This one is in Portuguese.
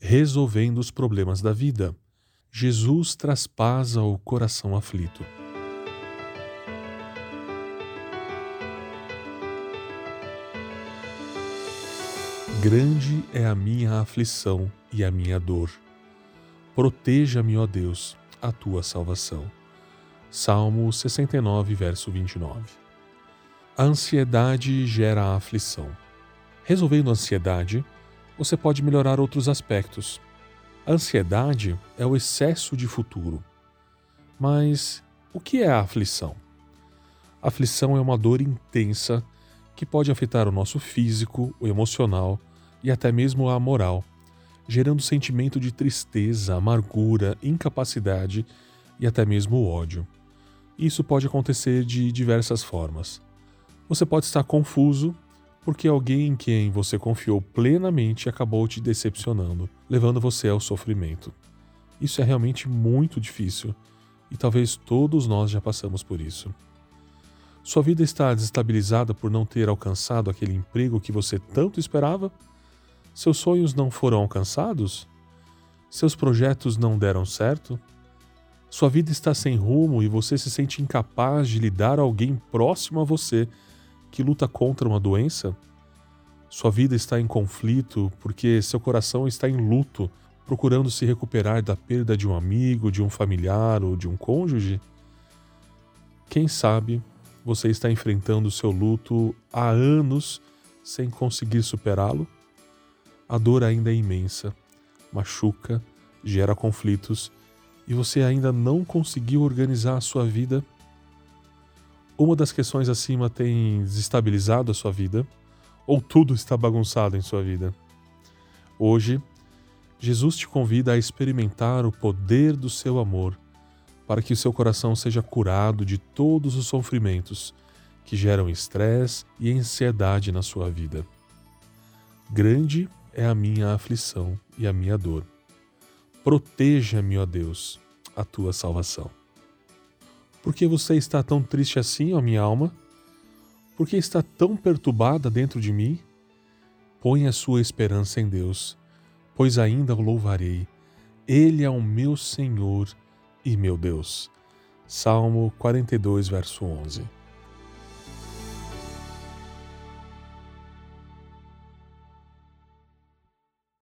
resolvendo os problemas da vida. Jesus traspasa o coração aflito. Grande é a minha aflição e a minha dor. Proteja-me, ó Deus, a tua salvação. Salmo 69, verso 29. A ansiedade gera a aflição. Resolvendo a ansiedade, você pode melhorar outros aspectos. A ansiedade é o excesso de futuro. Mas o que é a aflição? A aflição é uma dor intensa que pode afetar o nosso físico, o emocional e até mesmo a moral, gerando sentimento de tristeza, amargura, incapacidade e até mesmo ódio. Isso pode acontecer de diversas formas. Você pode estar confuso porque alguém em quem você confiou plenamente acabou te decepcionando, levando você ao sofrimento. Isso é realmente muito difícil e talvez todos nós já passamos por isso. Sua vida está desestabilizada por não ter alcançado aquele emprego que você tanto esperava? Seus sonhos não foram alcançados? Seus projetos não deram certo? Sua vida está sem rumo e você se sente incapaz de lidar alguém próximo a você que luta contra uma doença? Sua vida está em conflito porque seu coração está em luto, procurando se recuperar da perda de um amigo, de um familiar ou de um cônjuge? Quem sabe você está enfrentando seu luto há anos sem conseguir superá-lo? A dor ainda é imensa, machuca, gera conflitos e você ainda não conseguiu organizar a sua vida uma das questões acima tem desestabilizado a sua vida, ou tudo está bagunçado em sua vida. Hoje, Jesus te convida a experimentar o poder do seu amor, para que o seu coração seja curado de todos os sofrimentos que geram estresse e ansiedade na sua vida. Grande é a minha aflição e a minha dor. Proteja-me, ó Deus, a tua salvação. Por que você está tão triste assim, ó minha alma? Por que está tão perturbada dentro de mim? Põe a sua esperança em Deus, pois ainda o louvarei. Ele é o meu Senhor e meu Deus. Salmo 42, verso 11.